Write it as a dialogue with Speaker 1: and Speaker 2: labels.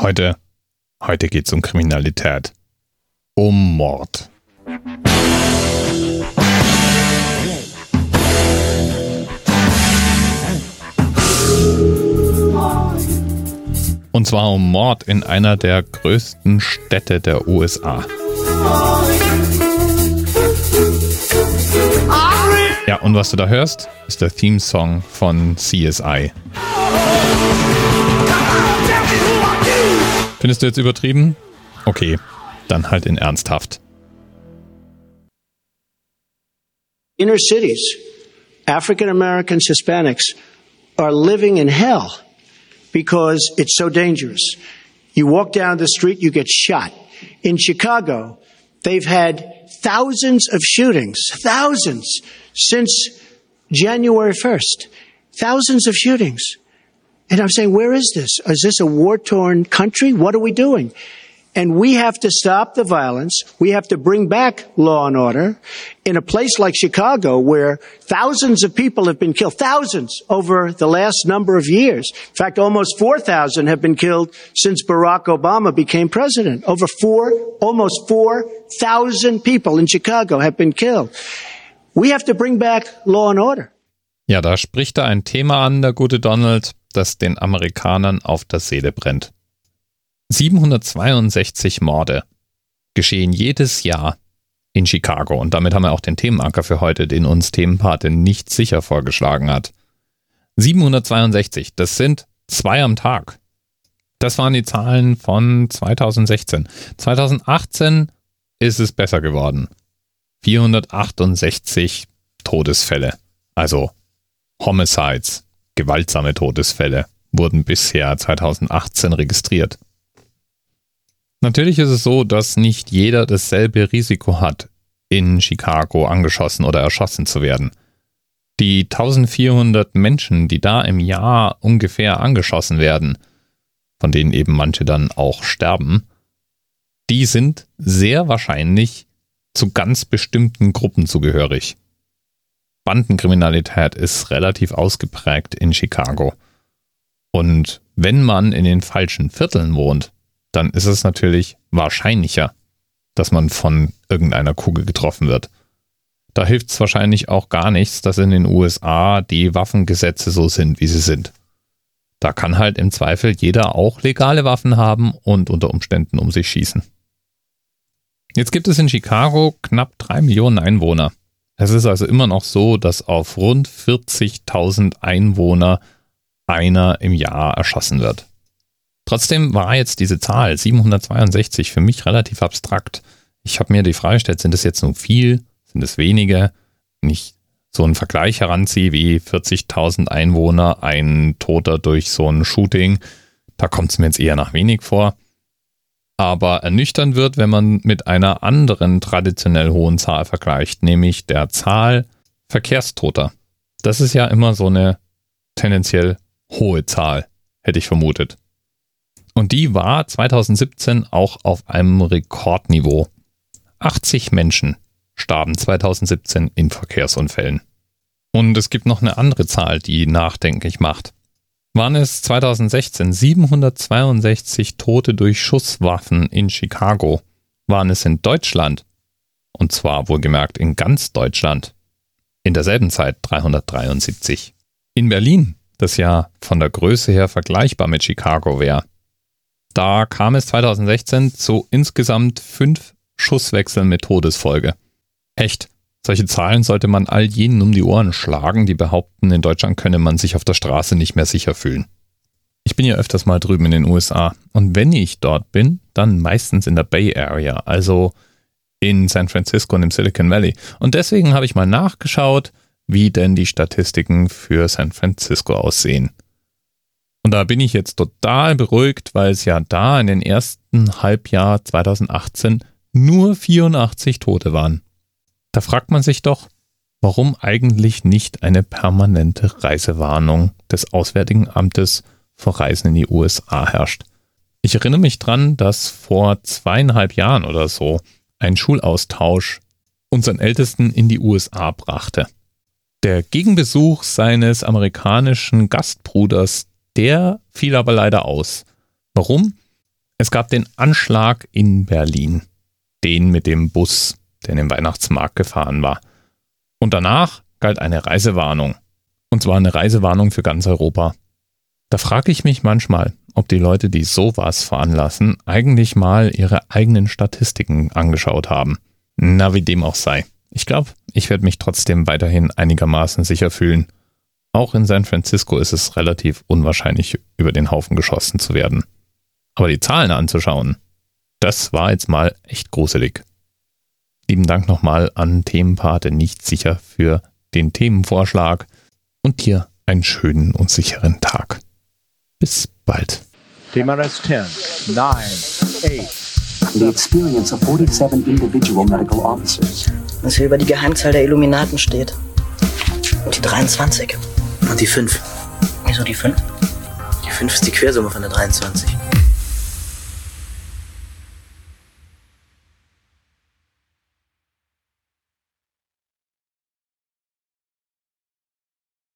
Speaker 1: Heute, heute geht's um Kriminalität. Um Mord. Und zwar um Mord in einer der größten Städte der USA. Ja, und was du da hörst, ist der Theme-Song von CSI. Findest du jetzt übertrieben? Okay, dann halt in ernsthaft.
Speaker 2: Inner cities, African Americans, Hispanics are living in hell because it's so dangerous. You walk down the street, you get shot. In Chicago, they've had thousands of shootings, thousands since January 1st. Thousands of shootings. And I'm saying, where is this? Is this a war torn country? What are we doing? And we have to stop the violence. We have to bring back law and order in a place like Chicago where thousands of people have been killed, thousands over the last number of years. In fact, almost 4,000 have been killed since Barack Obama became president. Over four, almost 4,000 people in Chicago have been killed. We have to bring back law and order.
Speaker 1: Ja, da spricht er ein Thema an, der gute Donald, das den Amerikanern auf der Seele brennt. 762 Morde geschehen jedes Jahr in Chicago und damit haben wir auch den Themenanker für heute, den uns Themenpate nicht sicher vorgeschlagen hat. 762, das sind zwei am Tag. Das waren die Zahlen von 2016. 2018 ist es besser geworden. 468 Todesfälle, also Homicides, gewaltsame Todesfälle, wurden bisher 2018 registriert. Natürlich ist es so, dass nicht jeder dasselbe Risiko hat, in Chicago angeschossen oder erschossen zu werden. Die 1400 Menschen, die da im Jahr ungefähr angeschossen werden, von denen eben manche dann auch sterben, die sind sehr wahrscheinlich zu ganz bestimmten Gruppen zugehörig. Bandenkriminalität ist relativ ausgeprägt in Chicago. Und wenn man in den falschen Vierteln wohnt, dann ist es natürlich wahrscheinlicher, dass man von irgendeiner Kugel getroffen wird. Da hilft es wahrscheinlich auch gar nichts, dass in den USA die Waffengesetze so sind, wie sie sind. Da kann halt im Zweifel jeder auch legale Waffen haben und unter Umständen um sich schießen. Jetzt gibt es in Chicago knapp drei Millionen Einwohner. Es ist also immer noch so, dass auf rund 40.000 Einwohner einer im Jahr erschossen wird. Trotzdem war jetzt diese Zahl 762 für mich relativ abstrakt. Ich habe mir die Frage gestellt, sind es jetzt nur viel, sind es wenige? Wenn ich so einen Vergleich heranziehe wie 40.000 Einwohner, ein Toter durch so ein Shooting, da kommt es mir jetzt eher nach wenig vor aber ernüchternd wird, wenn man mit einer anderen traditionell hohen Zahl vergleicht, nämlich der Zahl Verkehrstoter. Das ist ja immer so eine tendenziell hohe Zahl, hätte ich vermutet. Und die war 2017 auch auf einem Rekordniveau. 80 Menschen starben 2017 in Verkehrsunfällen. Und es gibt noch eine andere Zahl, die nachdenklich macht waren es 2016 762 Tote durch Schusswaffen in Chicago, waren es in Deutschland, und zwar wohlgemerkt in ganz Deutschland, in derselben Zeit 373. In Berlin, das ja von der Größe her vergleichbar mit Chicago wäre, da kam es 2016 zu insgesamt fünf Schusswechseln mit Todesfolge. Echt, solche Zahlen sollte man all jenen um die Ohren schlagen, die behaupten, in Deutschland könne man sich auf der Straße nicht mehr sicher fühlen. Ich bin ja öfters mal drüben in den USA und wenn ich dort bin, dann meistens in der Bay Area, also in San Francisco und im Silicon Valley. Und deswegen habe ich mal nachgeschaut, wie denn die Statistiken für San Francisco aussehen. Und da bin ich jetzt total beruhigt, weil es ja da in den ersten Halbjahr 2018 nur 84 Tote waren. Da fragt man sich doch, warum eigentlich nicht eine permanente Reisewarnung des Auswärtigen Amtes vor Reisen in die USA herrscht. Ich erinnere mich dran, dass vor zweieinhalb Jahren oder so ein Schulaustausch unseren Ältesten in die USA brachte. Der Gegenbesuch seines amerikanischen Gastbruders, der fiel aber leider aus. Warum? Es gab den Anschlag in Berlin. Den mit dem Bus, der in den Weihnachtsmarkt gefahren war. Und danach galt eine Reisewarnung. Und zwar eine Reisewarnung für ganz Europa. Da frage ich mich manchmal, ob die Leute, die sowas veranlassen, eigentlich mal ihre eigenen Statistiken angeschaut haben. Na, wie dem auch sei. Ich glaube, ich werde mich trotzdem weiterhin einigermaßen sicher fühlen. Auch in San Francisco ist es relativ unwahrscheinlich, über den Haufen geschossen zu werden. Aber die Zahlen anzuschauen, das war jetzt mal echt gruselig. Lieben Dank nochmal an Themenpate nicht sicher für den Themenvorschlag und dir einen schönen und sicheren Tag. Bis bald.
Speaker 3: TMRS 10, 9, 8.
Speaker 4: The experience of 47 individual medical officers.
Speaker 5: Was hier über die Geheimzahl der Illuminaten steht. Und die 23.
Speaker 6: Und die 5.
Speaker 5: Wieso die 5?
Speaker 6: Die 5 ist die Quersumme von der 23.